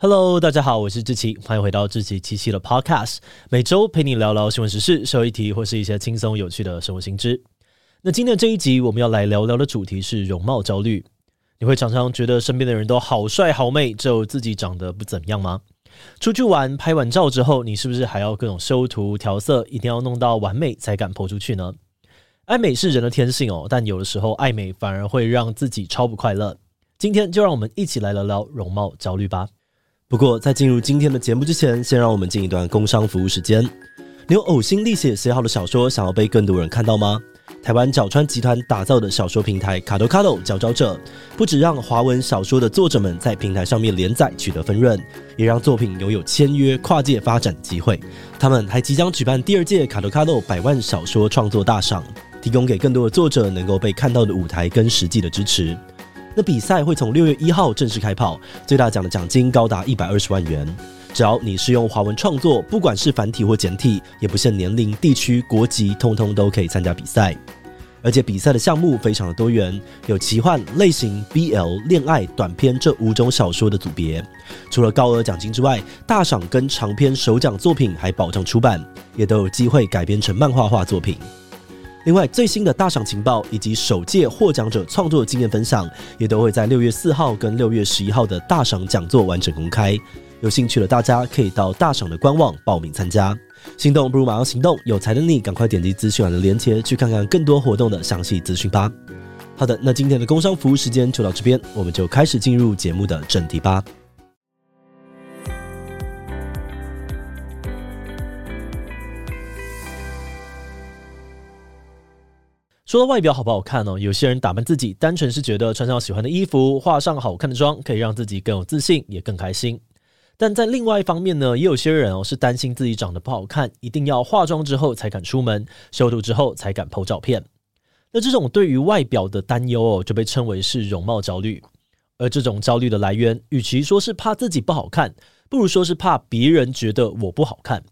Hello，大家好，我是志奇，欢迎回到志奇七七的 Podcast，每周陪你聊聊新闻时事、社会议题或是一些轻松有趣的生活新知。那今天这一集，我们要来聊聊的主题是容貌焦虑。你会常常觉得身边的人都好帅好美，只有自己长得不怎么样吗？出去玩拍完照之后，你是不是还要各种修图调色，一定要弄到完美才敢 po 出去呢？爱美是人的天性哦，但有的时候爱美反而会让自己超不快乐。今天就让我们一起来聊聊容貌焦虑吧。不过，在进入今天的节目之前，先让我们进一段工商服务时间。你有呕心沥血写好的小说，想要被更多人看到吗？台湾角川集团打造的小说平台卡多卡多佼佼者，不只让华文小说的作者们在平台上面连载取得分润，也让作品拥有签约跨界发展机会。他们还即将举办第二届卡多卡多百万小说创作大赏，提供给更多的作者能够被看到的舞台跟实际的支持。那比赛会从六月一号正式开跑，最大奖的奖金高达一百二十万元。只要你是用华文创作，不管是繁体或简体，也不限年龄、地区、国籍，通通都可以参加比赛。而且比赛的项目非常的多元，有奇幻、类型、BL、恋爱、短篇这五种小说的组别。除了高额奖金之外，大赏跟长篇首奖作品还保障出版，也都有机会改编成漫画化作品。另外，最新的大赏情报以及首届获奖者创作经验分享，也都会在六月四号跟六月十一号的大赏讲座完整公开。有兴趣的大家可以到大赏的官网报名参加。心动不如马上行动，有才的你赶快点击资讯栏的链接去看看更多活动的详细资讯吧。好的，那今天的工商服务时间就到这边，我们就开始进入节目的正题吧。说到外表好不好看呢？有些人打扮自己，单纯是觉得穿上喜欢的衣服，化上好看的妆，可以让自己更有自信，也更开心。但在另外一方面呢，也有些人哦是担心自己长得不好看，一定要化妆之后才敢出门，修图之后才敢 po 照片。那这种对于外表的担忧哦，就被称为是容貌焦虑。而这种焦虑的来源，与其说是怕自己不好看，不如说是怕别人觉得我不好看。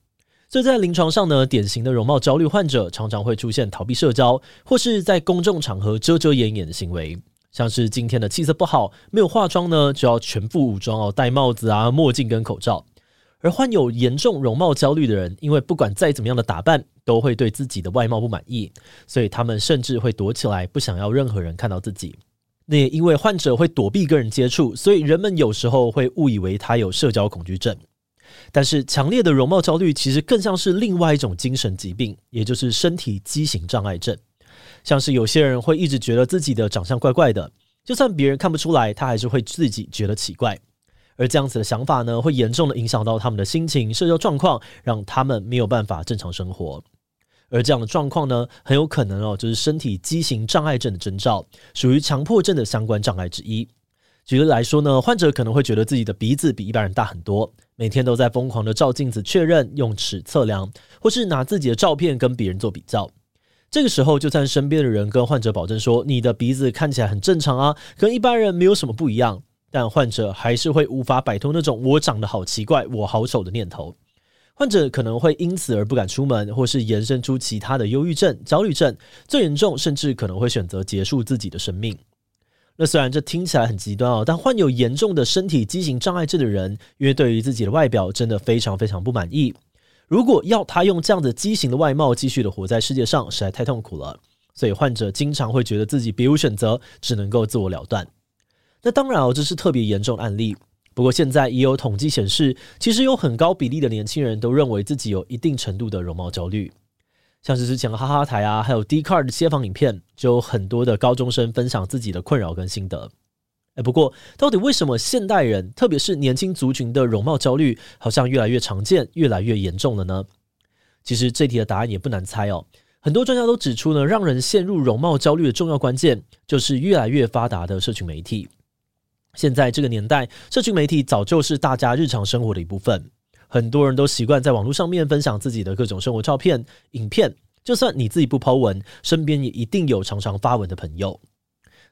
所以在临床上呢，典型的容貌焦虑患者常常会出现逃避社交，或是在公众场合遮遮掩掩的行为，像是今天的气色不好，没有化妆呢，就要全副武装哦，戴帽子啊、墨镜跟口罩。而患有严重容貌焦虑的人，因为不管再怎么样的打扮，都会对自己的外貌不满意，所以他们甚至会躲起来，不想要任何人看到自己。那也因为患者会躲避跟人接触，所以人们有时候会误以为他有社交恐惧症。但是，强烈的容貌焦虑其实更像是另外一种精神疾病，也就是身体畸形障碍症。像是有些人会一直觉得自己的长相怪怪的，就算别人看不出来，他还是会自己觉得奇怪。而这样子的想法呢，会严重的影响到他们的心情、社交状况，让他们没有办法正常生活。而这样的状况呢，很有可能哦，就是身体畸形障碍症的征兆，属于强迫症的相关障碍之一。举例来说呢，患者可能会觉得自己的鼻子比一般人大很多，每天都在疯狂的照镜子确认，用尺测量，或是拿自己的照片跟别人做比较。这个时候，就算身边的人跟患者保证说，你的鼻子看起来很正常啊，跟一般人没有什么不一样，但患者还是会无法摆脱那种我长得好奇怪、我好丑的念头。患者可能会因此而不敢出门，或是延伸出其他的忧郁症、焦虑症，最严重甚至可能会选择结束自己的生命。那虽然这听起来很极端哦，但患有严重的身体畸形障碍症的人，因为对于自己的外表真的非常非常不满意。如果要他用这样的畸形的外貌继续的活在世界上，实在太痛苦了。所以患者经常会觉得自己别无选择，只能够自我了断。那当然哦，这是特别严重的案例。不过现在也有统计显示，其实有很高比例的年轻人都认为自己有一定程度的容貌焦虑。像是之前的哈哈台啊，还有 Dcard 的街访影片，就有很多的高中生分享自己的困扰跟心得。哎，不过到底为什么现代人，特别是年轻族群的容貌焦虑，好像越来越常见、越来越严重了呢？其实这题的答案也不难猜哦。很多专家都指出呢，让人陷入容貌焦虑的重要关键，就是越来越发达的社群媒体。现在这个年代，社群媒体早就是大家日常生活的一部分。很多人都习惯在网络上面分享自己的各种生活照片、影片。就算你自己不抛文，身边也一定有常常发文的朋友。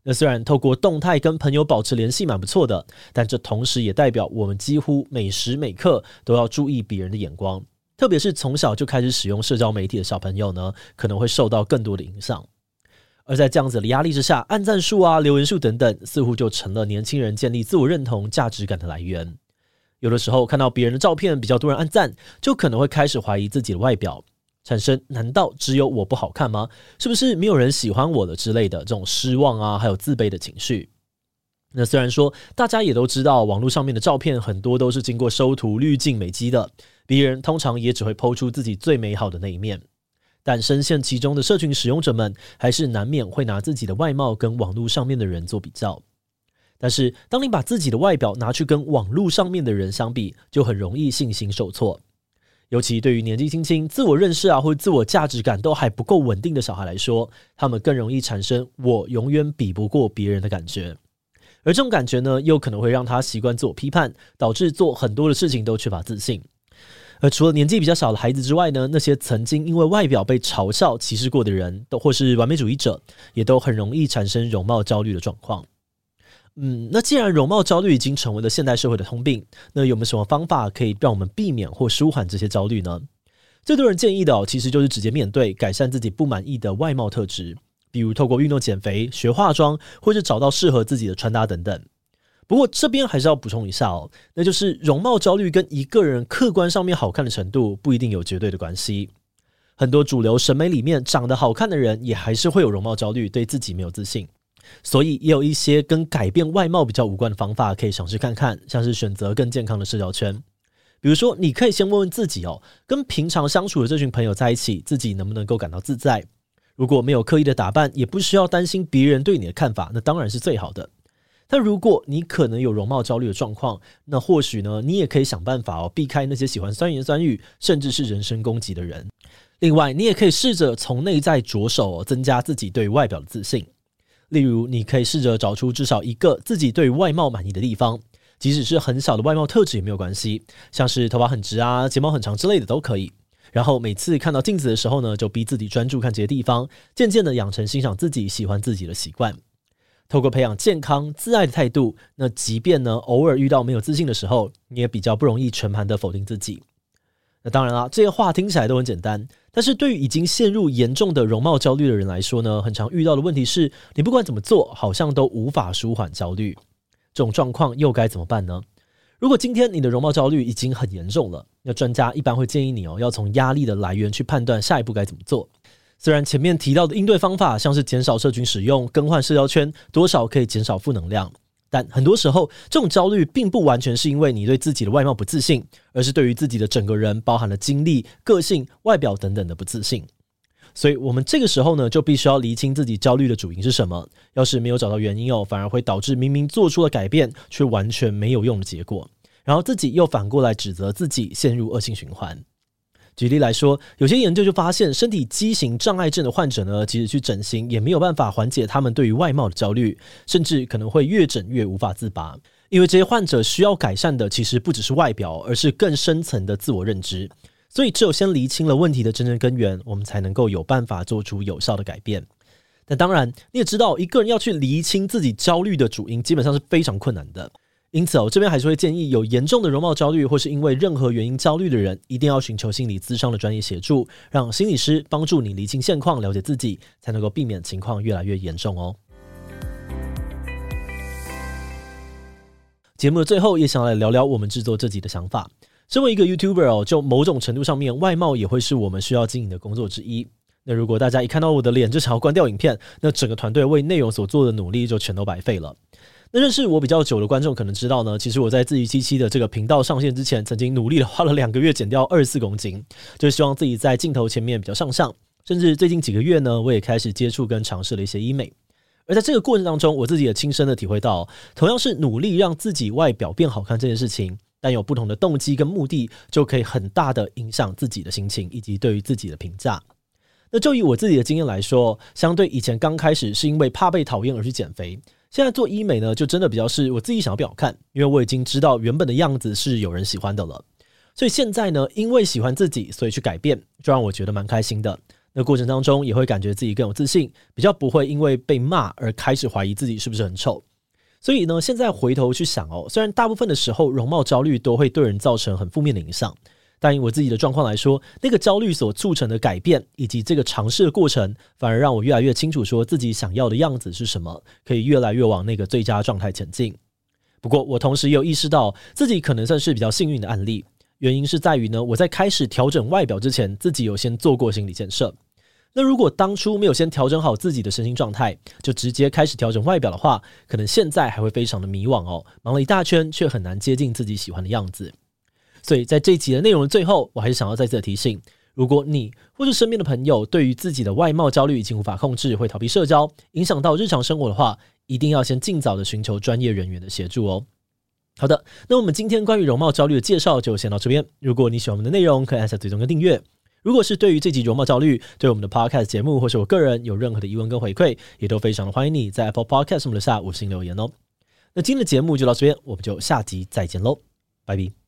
那虽然透过动态跟朋友保持联系蛮不错的，但这同时也代表我们几乎每时每刻都要注意别人的眼光。特别是从小就开始使用社交媒体的小朋友呢，可能会受到更多的影响。而在这样子的压力之下，按赞数啊、留言数等等，似乎就成了年轻人建立自我认同、价值感的来源。有的时候看到别人的照片比较多人按赞，就可能会开始怀疑自己的外表，产生难道只有我不好看吗？是不是没有人喜欢我的之类的这种失望啊，还有自卑的情绪。那虽然说大家也都知道，网络上面的照片很多都是经过修图、滤镜、美肌的，别人通常也只会抛出自己最美好的那一面。但深陷其中的社群使用者们，还是难免会拿自己的外貌跟网络上面的人做比较。但是，当你把自己的外表拿去跟网络上面的人相比，就很容易信心受挫。尤其对于年纪轻轻、自我认识啊或自我价值感都还不够稳定的小孩来说，他们更容易产生“我永远比不过别人”的感觉。而这种感觉呢，又可能会让他习惯自我批判，导致做很多的事情都缺乏自信。而除了年纪比较小的孩子之外呢，那些曾经因为外表被嘲笑、歧视过的人，都或是完美主义者，也都很容易产生容貌焦虑的状况。嗯，那既然容貌焦虑已经成为了现代社会的通病，那有没有什么方法可以让我们避免或舒缓这些焦虑呢？最多人建议的哦，其实就是直接面对，改善自己不满意的外貌特质。比如透过运动减肥、学化妆，或者找到适合自己的穿搭等等。不过这边还是要补充一下哦，那就是容貌焦虑跟一个人客观上面好看的程度不一定有绝对的关系。很多主流审美里面长得好看的人，也还是会有容貌焦虑，对自己没有自信。所以也有一些跟改变外貌比较无关的方法可以尝试看看，像是选择更健康的社交圈。比如说，你可以先问问自己哦，跟平常相处的这群朋友在一起，自己能不能够感到自在？如果没有刻意的打扮，也不需要担心别人对你的看法，那当然是最好的。但如果你可能有容貌焦虑的状况，那或许呢，你也可以想办法哦，避开那些喜欢酸言酸语，甚至是人身攻击的人。另外，你也可以试着从内在着手，增加自己对外表的自信。例如，你可以试着找出至少一个自己对外貌满意的地方，即使是很小的外貌特质也没有关系，像是头发很直啊、睫毛很长之类的都可以。然后每次看到镜子的时候呢，就逼自己专注看这些地方，渐渐的养成欣赏自己、喜欢自己的习惯。透过培养健康自爱的态度，那即便呢偶尔遇到没有自信的时候，你也比较不容易全盘的否定自己。那当然啦，这些话听起来都很简单，但是对于已经陷入严重的容貌焦虑的人来说呢，很常遇到的问题是，你不管怎么做，好像都无法舒缓焦虑。这种状况又该怎么办呢？如果今天你的容貌焦虑已经很严重了，那专家一般会建议你哦，要从压力的来源去判断下一步该怎么做。虽然前面提到的应对方法，像是减少社群使用、更换社交圈，多少可以减少负能量，但很多时候这种焦虑并不完全是因为你对自己的外貌不自信，而是对于自己的整个人，包含了经历、个性、外表等等的不自信。所以，我们这个时候呢，就必须要厘清自己焦虑的主因是什么。要是没有找到原因哦，反而会导致明明做出了改变，却完全没有用的结果。然后自己又反过来指责自己，陷入恶性循环。举例来说，有些研究就发现，身体畸形障碍症的患者呢，即使去整形，也没有办法缓解他们对于外貌的焦虑，甚至可能会越整越无法自拔。因为这些患者需要改善的，其实不只是外表，而是更深层的自我认知。所以，只有先厘清了问题的真正根源，我们才能够有办法做出有效的改变。但当然，你也知道，一个人要去厘清自己焦虑的主因，基本上是非常困难的。因此，我这边还是会建议，有严重的容貌焦虑，或是因为任何原因焦虑的人，一定要寻求心理咨商的专业协助，让心理师帮助你厘清现况，了解自己，才能够避免情况越来越严重哦。节目的最后，也想来聊聊我们制作这集的想法。身为一个 YouTuber，就某种程度上面，外貌也会是我们需要经营的工作之一。那如果大家一看到我的脸就想要关掉影片，那整个团队为内容所做的努力就全都白费了。那认识我比较久的观众可能知道呢，其实我在自娱七七的这个频道上线之前，曾经努力的花了两个月减掉二十四公斤，就是希望自己在镜头前面比较上相。甚至最近几个月呢，我也开始接触跟尝试了一些医美。而在这个过程当中，我自己也亲身的体会到，同样是努力让自己外表变好看这件事情。但有不同的动机跟目的，就可以很大的影响自己的心情以及对于自己的评价。那就以我自己的经验来说，相对以前刚开始是因为怕被讨厌而去减肥，现在做医美呢，就真的比较是我自己想要变好看，因为我已经知道原本的样子是有人喜欢的了。所以现在呢，因为喜欢自己，所以去改变，就让我觉得蛮开心的。那过程当中也会感觉自己更有自信，比较不会因为被骂而开始怀疑自己是不是很丑。所以呢，现在回头去想哦，虽然大部分的时候容貌焦虑都会对人造成很负面的影响，但以我自己的状况来说，那个焦虑所促成的改变以及这个尝试的过程，反而让我越来越清楚说自己想要的样子是什么，可以越来越往那个最佳状态前进。不过我同时也有意识到自己可能算是比较幸运的案例，原因是在于呢，我在开始调整外表之前，自己有先做过心理建设。那如果当初没有先调整好自己的身心状态，就直接开始调整外表的话，可能现在还会非常的迷惘哦，忙了一大圈，却很难接近自己喜欢的样子。所以在这一集的内容的最后，我还是想要再次的提醒：如果你或是身边的朋友对于自己的外貌焦虑已经无法控制，会逃避社交，影响到日常生活的话，一定要先尽早的寻求专业人员的协助哦。好的，那我们今天关于容貌焦虑的介绍就先到这边。如果你喜欢我们的内容，可以按下追踪跟订阅。如果是对于这集容貌焦虑，对我们的 Podcast 节目或是我个人有任何的疑问跟回馈，也都非常的欢迎你在 Apple Podcast 上留下五星留言哦。那今天的节目就到这边，我们就下集再见喽，拜拜。